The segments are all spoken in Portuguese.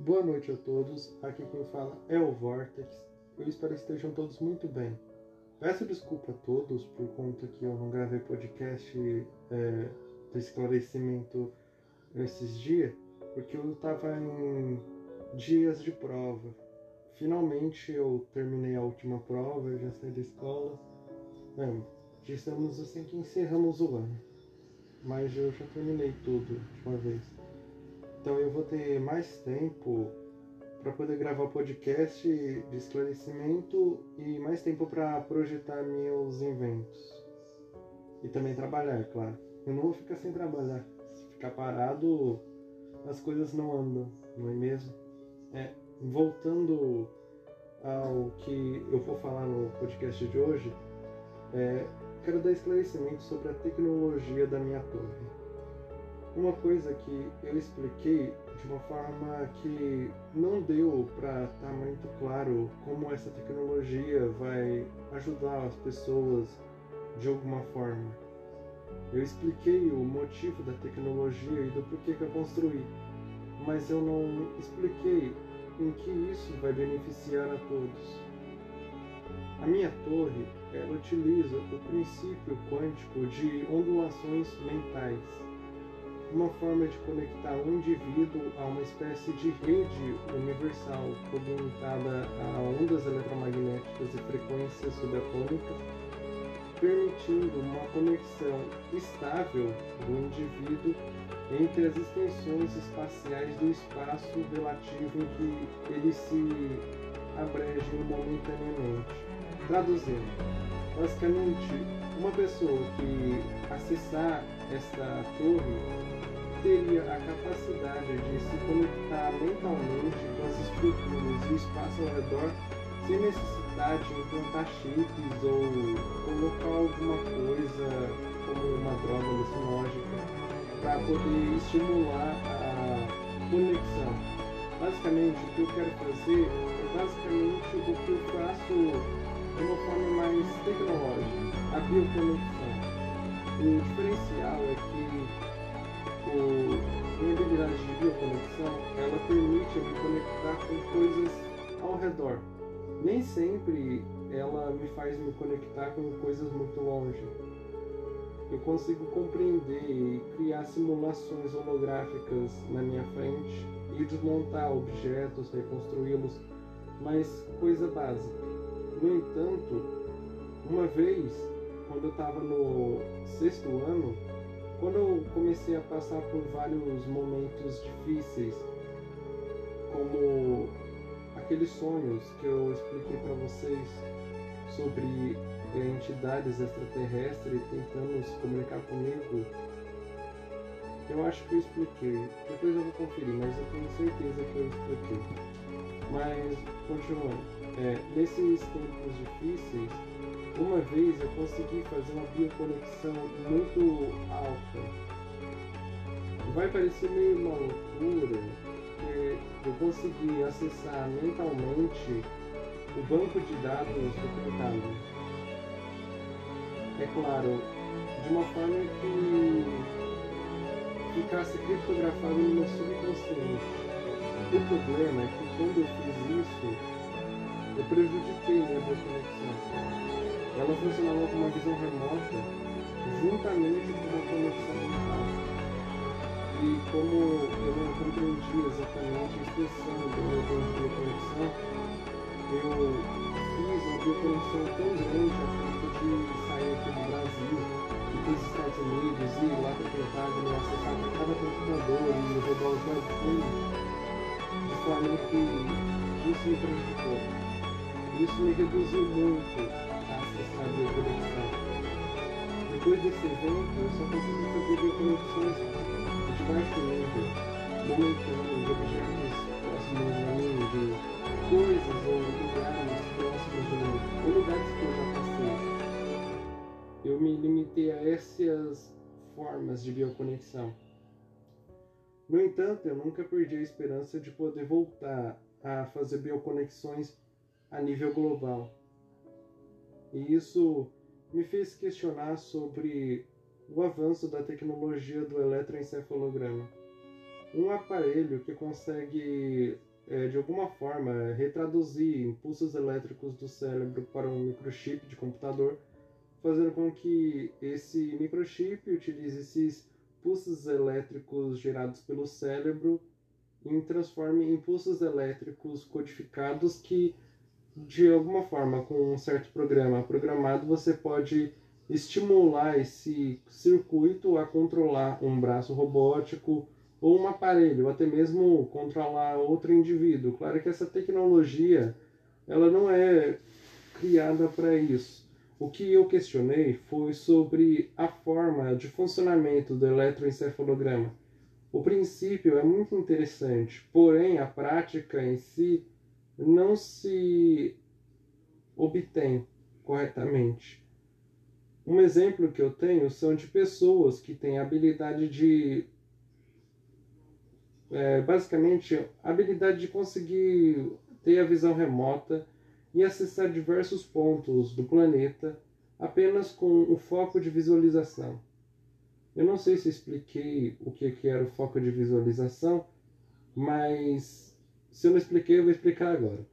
Boa noite a todos, aqui quem fala é o Vortex. Eu espero que estejam todos muito bem. Peço desculpa a todos por conta que eu não gravei podcast é, esclarecimento esses dias, porque eu estava em dias de prova. Finalmente eu terminei a última prova, eu já saí da escola. Já estamos assim que encerramos o ano, mas eu já terminei tudo de uma vez. Então eu vou ter mais tempo para poder gravar podcast de esclarecimento e mais tempo para projetar meus inventos. E também trabalhar, é claro. Eu não vou ficar sem trabalhar. Se ficar parado, as coisas não andam, não é mesmo? É, voltando ao que eu vou falar no podcast de hoje, é, quero dar esclarecimento sobre a tecnologia da minha torre. Uma coisa que eu expliquei de uma forma que não deu para estar tá muito claro como essa tecnologia vai ajudar as pessoas de alguma forma. Eu expliquei o motivo da tecnologia e do porquê que eu construí, mas eu não expliquei em que isso vai beneficiar a todos. A minha torre, ela utiliza o princípio quântico de ondulações mentais uma forma de conectar um indivíduo a uma espécie de rede universal conectada a ondas eletromagnéticas e frequências subatômicas, permitindo uma conexão estável do indivíduo entre as extensões espaciais do espaço relativo em que ele se abreja momentaneamente. Traduzindo, basicamente, uma pessoa que acessar esta torre teria a capacidade de se conectar mentalmente com as estruturas e o espaço ao redor sem necessidade de implantar chips ou colocar alguma coisa como uma droga alucinógica para poder estimular a conexão. Basicamente, o que eu quero fazer é basicamente o que eu faço de uma forma mais tecnológica, a bioconexão. O diferencial é que habilidade de bioconexão, ela permite me conectar com coisas ao redor. Nem sempre ela me faz me conectar com coisas muito longe. Eu consigo compreender e criar simulações holográficas na minha frente e desmontar objetos, reconstruí-los, mas coisa básica. No entanto, uma vez, quando eu estava no sexto ano, quando eu comecei a passar por vários momentos difíceis, como aqueles sonhos que eu expliquei para vocês sobre entidades extraterrestres tentando se comunicar comigo, eu acho que eu expliquei. Depois eu vou conferir, mas eu tenho certeza que eu expliquei. Mas, continuando, é, nesses tempos difíceis, uma vez eu consegui fazer uma bioconexão muito alta. Vai parecer meio uma loucura, porque eu consegui acessar mentalmente o banco de dados do Pentágono. É claro, de uma forma que ficasse criptografado no meu subconsciente. O problema é que quando eu fiz isso, eu prejudiquei minha bioconexão. Ela funcionava com uma visão remota, juntamente com uma conexão mental. E como eu não compreendi exatamente a expressão do meu de conexão, eu fiz uma bioconexão tão grande a ponto de sair aqui do Brasil e para os Estados Unidos e ir lá para o Pentágono acessar cada computador e roubar os dados de forma que isso me prejudicou. Isso me reduziu muito Depois desse evento, eu só consegui fazer bioconexões de baixo nível, momentâneas de objetos próximos a mim, de coisas ou lugares próximos de mim, ou lugares que eu já passei. Eu me limitei a essas formas de bioconexão. No entanto, eu nunca perdi a esperança de poder voltar a fazer bioconexões a nível global. E isso me fez questionar sobre o avanço da tecnologia do eletroencefalograma. um aparelho que consegue, é, de alguma forma, retraduzir impulsos elétricos do cérebro para um microchip de computador, fazendo com que esse microchip utilize esses impulsos elétricos gerados pelo cérebro e transforme em impulsos elétricos codificados que, de alguma forma, com um certo programa programado, você pode estimular esse circuito a controlar um braço robótico ou um aparelho, ou até mesmo controlar outro indivíduo. Claro que essa tecnologia ela não é criada para isso. O que eu questionei foi sobre a forma de funcionamento do eletroencefalograma. O princípio é muito interessante, porém a prática em si não se obtém corretamente. Um exemplo que eu tenho são de pessoas que têm habilidade de. É, basicamente, habilidade de conseguir ter a visão remota e acessar diversos pontos do planeta apenas com o foco de visualização. Eu não sei se expliquei o que era o foco de visualização, mas se eu não expliquei, eu vou explicar agora.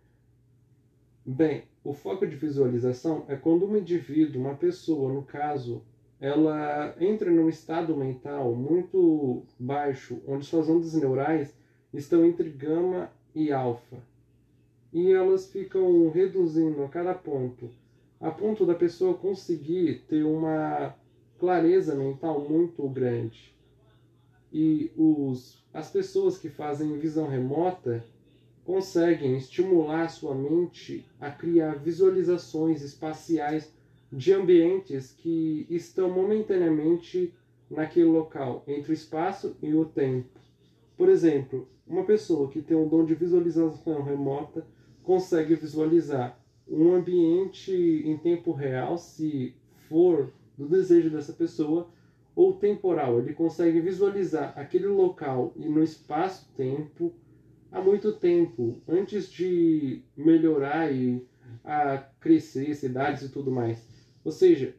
Bem, o foco de visualização é quando um indivíduo, uma pessoa, no caso, ela entra num estado mental muito baixo, onde suas ondas neurais estão entre gama e alfa. E elas ficam reduzindo a cada ponto, a ponto da pessoa conseguir ter uma clareza mental muito grande. E os, as pessoas que fazem visão remota, conseguem estimular sua mente a criar visualizações espaciais de ambientes que estão momentaneamente naquele local, entre o espaço e o tempo. Por exemplo, uma pessoa que tem um dom de visualização remota consegue visualizar um ambiente em tempo real, se for do desejo dessa pessoa, ou temporal. Ele consegue visualizar aquele local e no espaço-tempo há muito tempo, antes de melhorar e a crescer, cidades e tudo mais. Ou seja,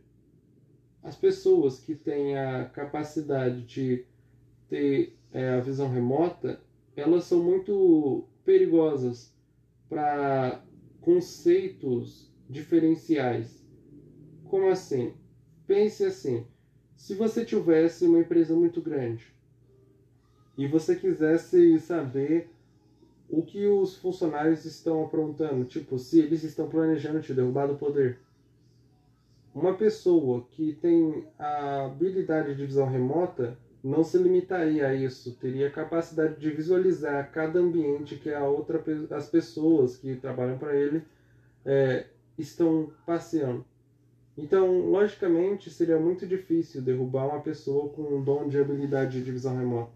as pessoas que têm a capacidade de ter é, a visão remota, elas são muito perigosas para conceitos diferenciais. Como assim? Pense assim: se você tivesse uma empresa muito grande e você quisesse saber o que os funcionários estão aprontando, tipo, se eles estão planejando te derrubar do poder. Uma pessoa que tem a habilidade de visão remota não se limitaria a isso, teria capacidade de visualizar cada ambiente que a outra, as pessoas que trabalham para ele é, estão passeando. Então, logicamente, seria muito difícil derrubar uma pessoa com um dom de habilidade de visão remota.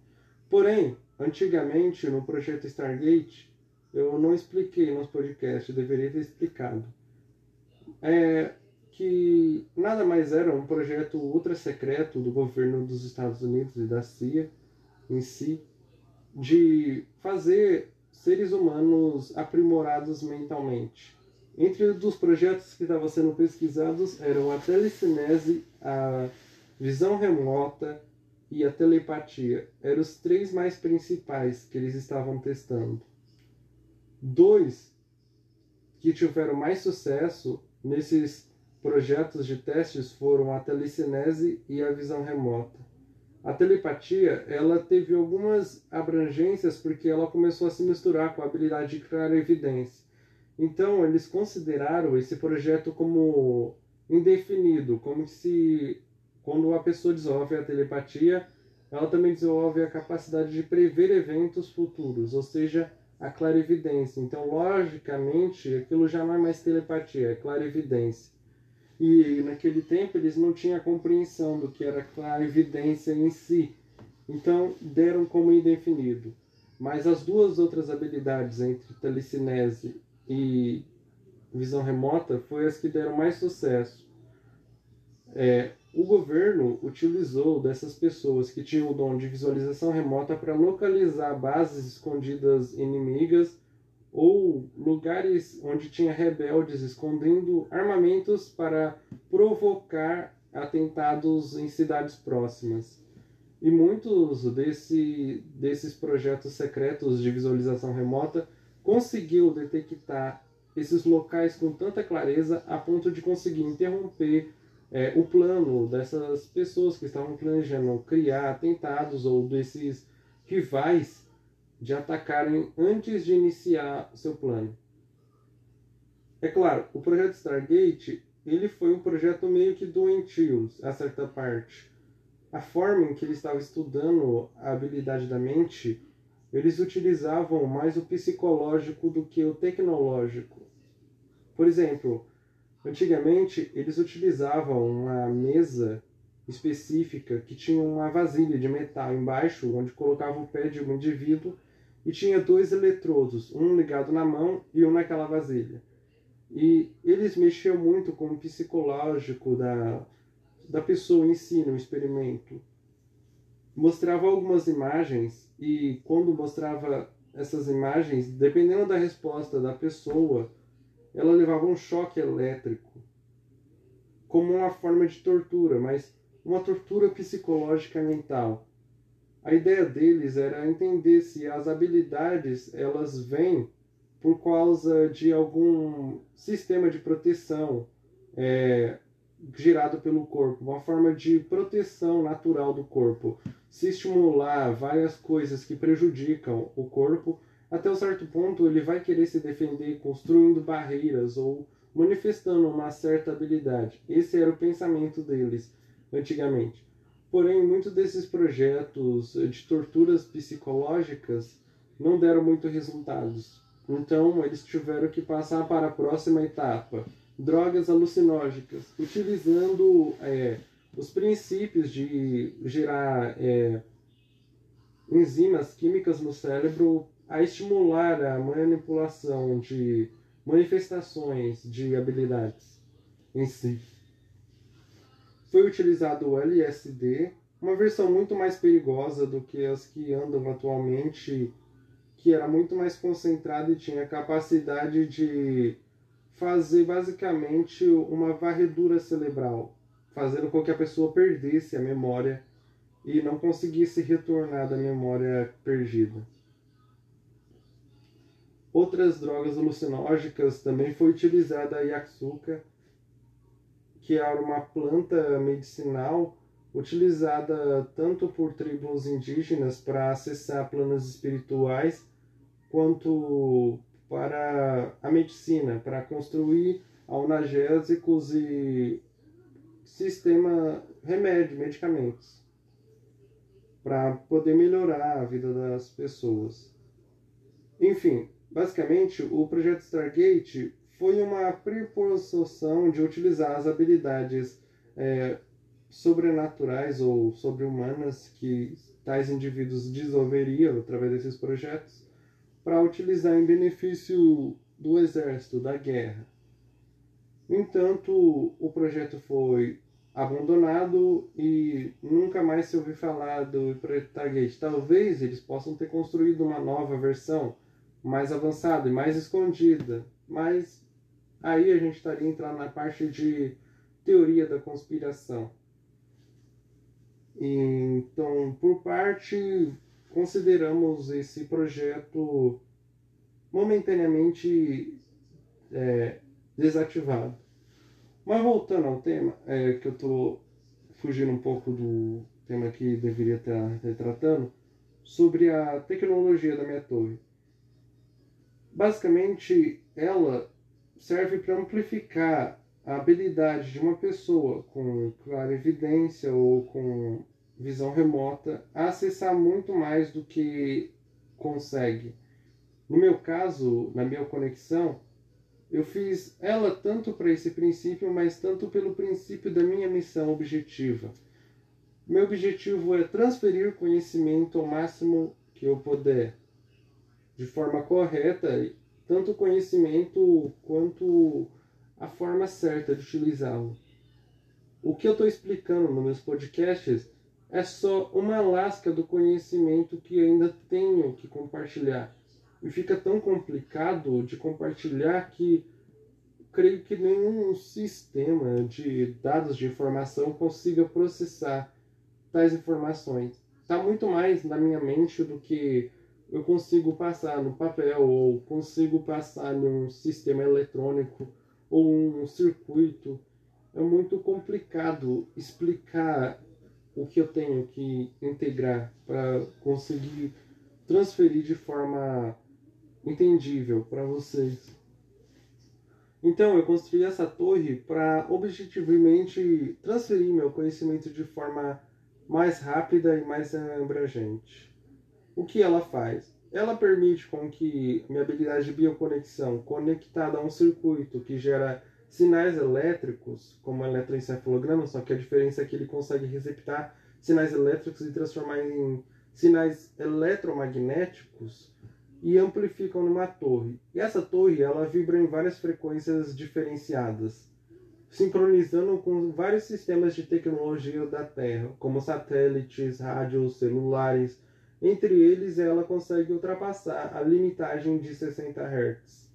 Porém, Antigamente, no projeto Stargate, eu não expliquei nos podcasts, deveria ter explicado. É que nada mais era um projeto ultra secreto do governo dos Estados Unidos e da CIA em si, de fazer seres humanos aprimorados mentalmente. Entre os projetos que estavam sendo pesquisados eram a telecinese, a visão remota, e a telepatia eram os três mais principais que eles estavam testando. Dois que tiveram mais sucesso nesses projetos de testes foram a telecinese e a visão remota. A telepatia, ela teve algumas abrangências porque ela começou a se misturar com a habilidade de criar evidência. Então, eles consideraram esse projeto como indefinido, como se quando a pessoa desenvolve a telepatia, ela também desenvolve a capacidade de prever eventos futuros, ou seja, a clarividência. Então, logicamente, aquilo já não é mais telepatia, é clarividência. E naquele tempo eles não tinham a compreensão do que era clarividência em si. Então, deram como indefinido. Mas as duas outras habilidades, entre telecinese e visão remota, foi as que deram mais sucesso. É, o governo utilizou dessas pessoas que tinham o dom de visualização remota para localizar bases escondidas inimigas ou lugares onde tinha rebeldes escondendo armamentos para provocar atentados em cidades próximas. E muitos desse, desses projetos secretos de visualização remota conseguiu detectar esses locais com tanta clareza a ponto de conseguir interromper é, o plano dessas pessoas que estavam planejando criar atentados ou desses rivais de atacarem antes de iniciar seu plano. É claro, o projeto Stargate ele foi um projeto meio que doentio a certa parte. A forma em que ele estava estudando a habilidade da mente, eles utilizavam mais o psicológico do que o tecnológico. Por exemplo, antigamente eles utilizavam uma mesa específica que tinha uma vasilha de metal embaixo, onde colocava o pé de um indivíduo e tinha dois eletrodos, um ligado na mão e um naquela vasilha. E eles mexiam muito com o psicológico da, da pessoa em si no experimento. Mostrava algumas imagens e quando mostrava essas imagens, dependendo da resposta da pessoa, ela levava um choque elétrico como uma forma de tortura, mas uma tortura psicológica mental. A ideia deles era entender se as habilidades elas vêm por causa de algum sistema de proteção é, gerado pelo corpo, uma forma de proteção natural do corpo. Se estimular várias coisas que prejudicam o corpo, até um certo ponto ele vai querer se defender construindo barreiras ou manifestando uma certa habilidade. Esse era o pensamento deles antigamente. Porém, muitos desses projetos de torturas psicológicas não deram muito resultados. Então, eles tiveram que passar para a próxima etapa: drogas alucinógenas, utilizando é, os princípios de gerar é, enzimas químicas no cérebro a estimular a manipulação de manifestações de habilidades em si. Foi utilizado o LSD, uma versão muito mais perigosa do que as que andam atualmente que era muito mais concentrado e tinha capacidade de fazer basicamente uma varredura cerebral, fazendo com que a pessoa perdesse a memória e não conseguisse retornar da memória perdida. Outras drogas alucinógenas também foi utilizada a Yaksuka, que era uma planta medicinal utilizada tanto por tribos indígenas para acessar planos espirituais quanto para a medicina, para construir analgésicos e sistema remédio, medicamentos, para poder melhorar a vida das pessoas. Enfim, basicamente, o projeto Stargate foi uma preposição de utilizar as habilidades é, sobrenaturais ou sobre-humanas que tais indivíduos desenvolveriam através desses projetos para utilizar em benefício do exército, da guerra. No entanto, o projeto foi abandonado e nunca mais se ouviu falar do Target. Talvez eles possam ter construído uma nova versão mais avançada e mais escondida, mas aí a gente estaria entrando na parte de teoria da conspiração. Então, por parte consideramos esse projeto momentaneamente é, desativado. Mas voltando ao tema, é, que eu estou fugindo um pouco do tema que deveria estar tratando, sobre a tecnologia da minha torre. Basicamente, ela serve para amplificar a habilidade de uma pessoa com clara evidência ou com visão remota a acessar muito mais do que consegue. No meu caso, na minha conexão, eu fiz ela tanto para esse princípio, mas tanto pelo princípio da minha missão objetiva. Meu objetivo é transferir conhecimento ao máximo que eu puder, de forma correta, tanto o conhecimento quanto a forma certa de utilizá-lo. O que eu estou explicando nos meus podcasts é só uma lasca do conhecimento que ainda tenho que compartilhar. E fica tão complicado de compartilhar que creio que nenhum sistema de dados de informação consiga processar tais informações. está muito mais na minha mente do que eu consigo passar no papel ou consigo passar num sistema eletrônico ou um circuito. É muito complicado explicar o que eu tenho que integrar para conseguir transferir de forma entendível para vocês. Então, eu construí essa torre para objetivamente transferir meu conhecimento de forma mais rápida e mais abrangente. O que ela faz? Ela permite com que minha habilidade de bioconexão, conectada a um circuito que gera sinais elétricos, como um eletroencefalograma, só que a diferença é que ele consegue receptar sinais elétricos e transformar em sinais eletromagnéticos e amplificam numa torre. E essa torre ela vibra em várias frequências diferenciadas, sincronizando com vários sistemas de tecnologia da Terra, como satélites, rádios, celulares. Entre eles, ela consegue ultrapassar a limitagem de 60 Hz,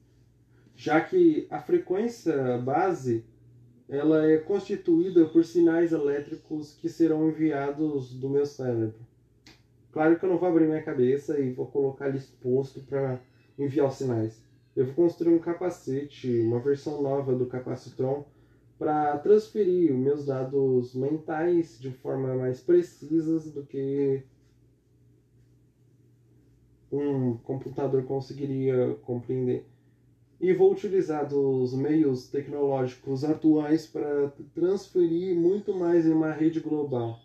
já que a frequência base ela é constituída por sinais elétricos que serão enviados do meu cérebro. Claro que eu não vou abrir minha cabeça e vou colocar ali exposto para enviar os sinais. Eu vou construir um capacete, uma versão nova do Capacitron, para transferir os meus dados mentais de forma mais precisa do que um computador conseguiria compreender. E vou utilizar dos meios tecnológicos atuais para transferir muito mais em uma rede global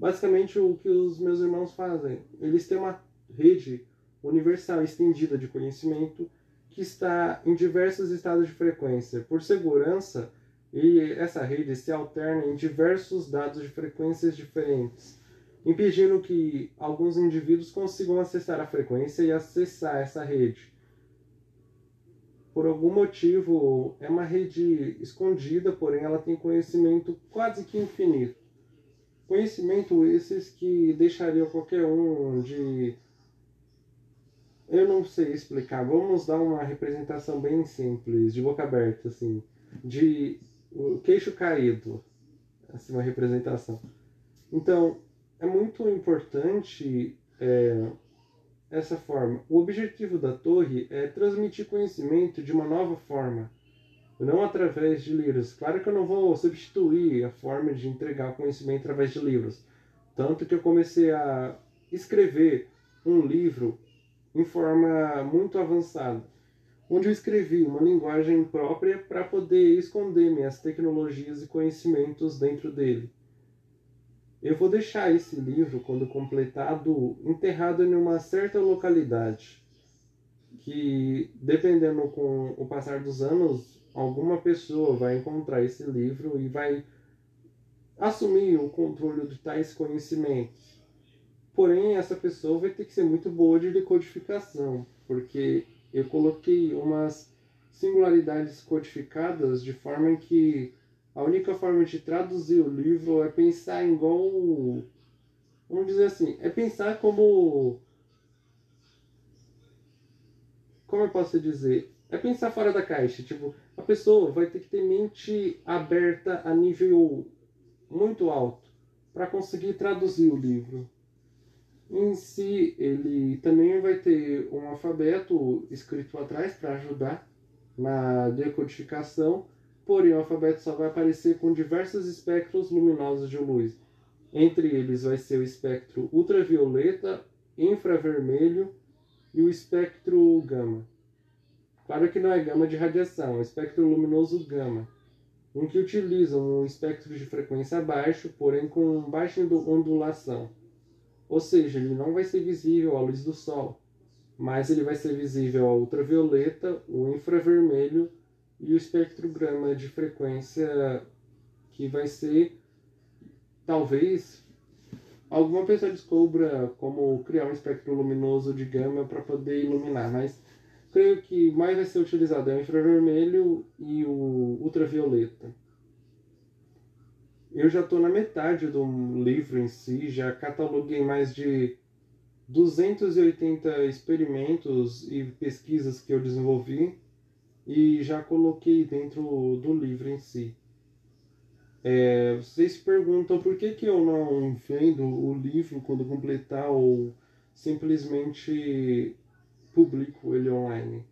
basicamente o que os meus irmãos fazem. Eles têm uma rede universal estendida de conhecimento que está em diversos estados de frequência. Por segurança, e essa rede se alterna em diversos dados de frequências diferentes, impedindo que alguns indivíduos consigam acessar a frequência e acessar essa rede. Por algum motivo, é uma rede escondida, porém ela tem conhecimento quase que infinito. Conhecimento esses que deixariam qualquer um de. Eu não sei explicar. Vamos dar uma representação bem simples, de boca aberta, assim. De queixo caído. Assim, uma representação. Então, é muito importante é, essa forma. O objetivo da torre é transmitir conhecimento de uma nova forma não através de livros. Claro que eu não vou substituir a forma de entregar conhecimento através de livros. Tanto que eu comecei a escrever um livro em forma muito avançada, onde eu escrevi uma linguagem própria para poder esconder minhas tecnologias e conhecimentos dentro dele. Eu vou deixar esse livro, quando completado, enterrado em uma certa localidade, que, dependendo com o passar dos anos, alguma pessoa vai encontrar esse livro e vai assumir o controle de tais conhecimentos. Porém, essa pessoa vai ter que ser muito boa de decodificação, porque eu coloquei umas singularidades codificadas de forma que a única forma de traduzir o livro é pensar igual. Vamos dizer assim, é pensar como. Como eu posso dizer? É pensar fora da caixa. Tipo, a pessoa vai ter que ter mente aberta a nível muito alto para conseguir traduzir o livro. Em si, ele também vai ter um alfabeto escrito atrás para ajudar na decodificação, porém o alfabeto só vai aparecer com diversos espectros luminosos de luz. Entre eles vai ser o espectro ultravioleta, infravermelho e o espectro gama. Claro que não é gama de radiação, é espectro luminoso gama, em que utilizam um espectro de frequência baixo, porém com baixa ondulação. Ou seja, ele não vai ser visível à luz do Sol, mas ele vai ser visível ao ultravioleta, o infravermelho e o espectro gama de frequência que vai ser talvez alguma pessoa descubra como criar um espectro luminoso de gama para poder iluminar, mas creio que mais vai ser utilizado é o infravermelho e o ultravioleta. Eu já estou na metade do livro em si, já cataloguei mais de 280 experimentos e pesquisas que eu desenvolvi e já coloquei dentro do livro em si. É, vocês perguntam por que, que eu não vendo o livro quando completar ou simplesmente publico ele online.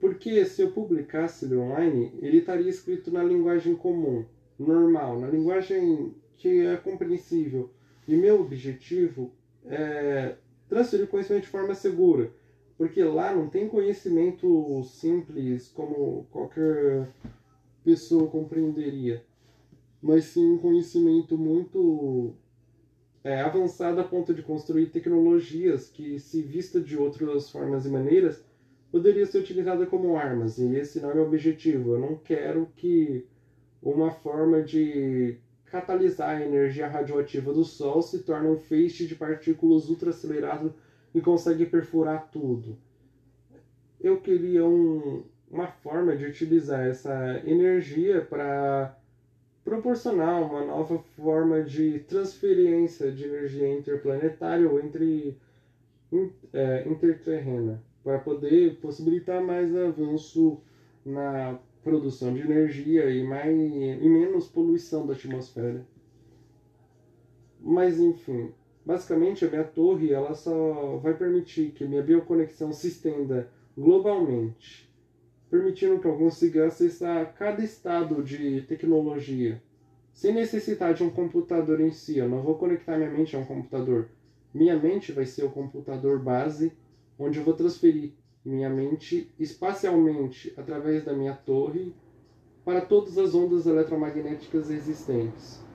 Porque se eu publicasse ele online, ele estaria escrito na linguagem comum, normal, na linguagem que é compreensível. E meu objetivo é transferir conhecimento de forma segura. Porque lá não tem conhecimento simples como qualquer pessoa compreenderia, mas sim um conhecimento muito é, avançado a ponto de construir tecnologias que, se vista de outras formas e maneiras, poderia ser utilizada como armas. E esse não é meu objetivo. Eu não quero que uma forma de catalisar a energia radioativa do Sol se torne um feixe de partículas ultraaceleradas e consegue perfurar tudo. Eu queria um, uma forma de utilizar essa energia para proporcionar uma nova forma de transferência de energia interplanetária ou entre, é, interterrena, para poder possibilitar mais avanço na produção de energia e, mais, e menos poluição da atmosfera. Mas enfim, basicamente a minha torre ela só vai permitir que minha bioconexão se estenda globalmente, permitindo que eu consiga acessar cada estado de tecnologia, sem necessitar de um computador em si. Eu não vou conectar minha mente a um computador. Minha mente vai ser o computador base, onde eu vou transferir minha mente espacialmente através da minha torre para todas as ondas eletromagnéticas existentes.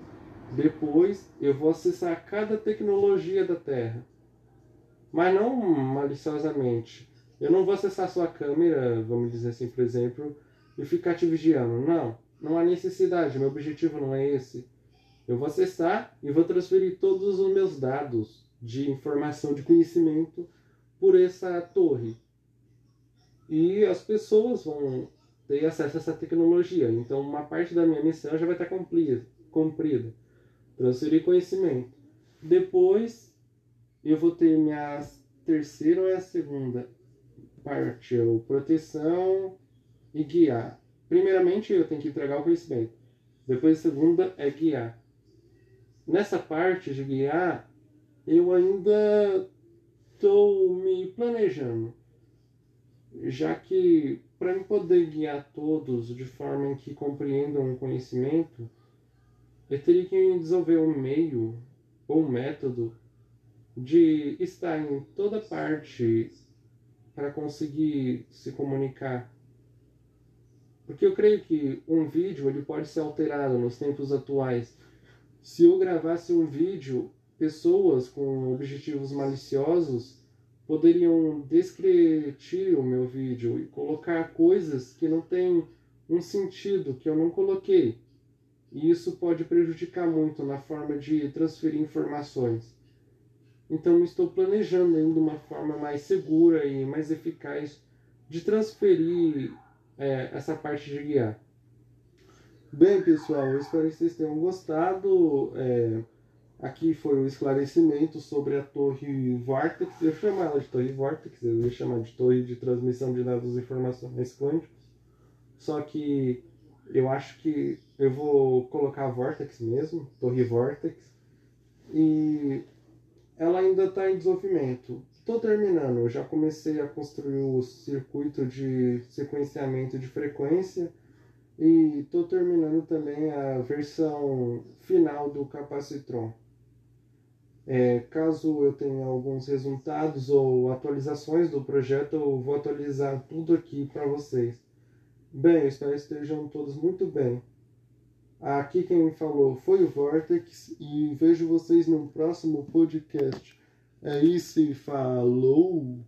Depois eu vou acessar cada tecnologia da Terra. Mas não maliciosamente. Eu não vou acessar sua câmera, vamos dizer assim, por exemplo, e ficar te vigiando. Não, não há necessidade. Meu objetivo não é esse. Eu vou acessar e vou transferir todos os meus dados de informação, de conhecimento por essa torre e as pessoas vão ter acesso a essa tecnologia. Então, uma parte da minha missão já vai estar cumprida. Transferir conhecimento. Depois, eu vou ter minha terceira ou é a segunda parte, é o proteção e guiar. Primeiramente, eu tenho que entregar o conhecimento. Depois, a segunda é guiar. Nessa parte de guiar, eu ainda estou me planejando já que para eu poder guiar todos de forma que compreendam o conhecimento, eu teria que desenvolver um meio ou um método de estar em toda parte para conseguir se comunicar. Porque eu creio que um vídeo ele pode ser alterado nos tempos atuais. Se eu gravasse um vídeo, pessoas com objetivos maliciosos poderiam descrever o meu vídeo e colocar coisas que não têm um sentido, que eu não coloquei. E isso pode prejudicar muito na forma de transferir informações. Então estou planejando ainda uma forma mais segura e mais eficaz de transferir é, essa parte de guiar. Bem, pessoal, eu espero que vocês tenham gostado. É, Aqui foi um esclarecimento sobre a torre Vortex. Eu chamo ela de torre Vortex, eu ia chamar de torre de transmissão de dados e informações quânticos. Só que eu acho que eu vou colocar Vortex mesmo, torre Vortex. E ela ainda está em desenvolvimento. Estou terminando, eu já comecei a construir o circuito de sequenciamento de frequência e estou terminando também a versão final do capacitron. É, caso eu tenha alguns resultados ou atualizações do projeto, eu vou atualizar tudo aqui para vocês. Bem, espero estejam todos muito bem. Aqui quem me falou foi o Vortex e vejo vocês no próximo podcast. É isso e falou!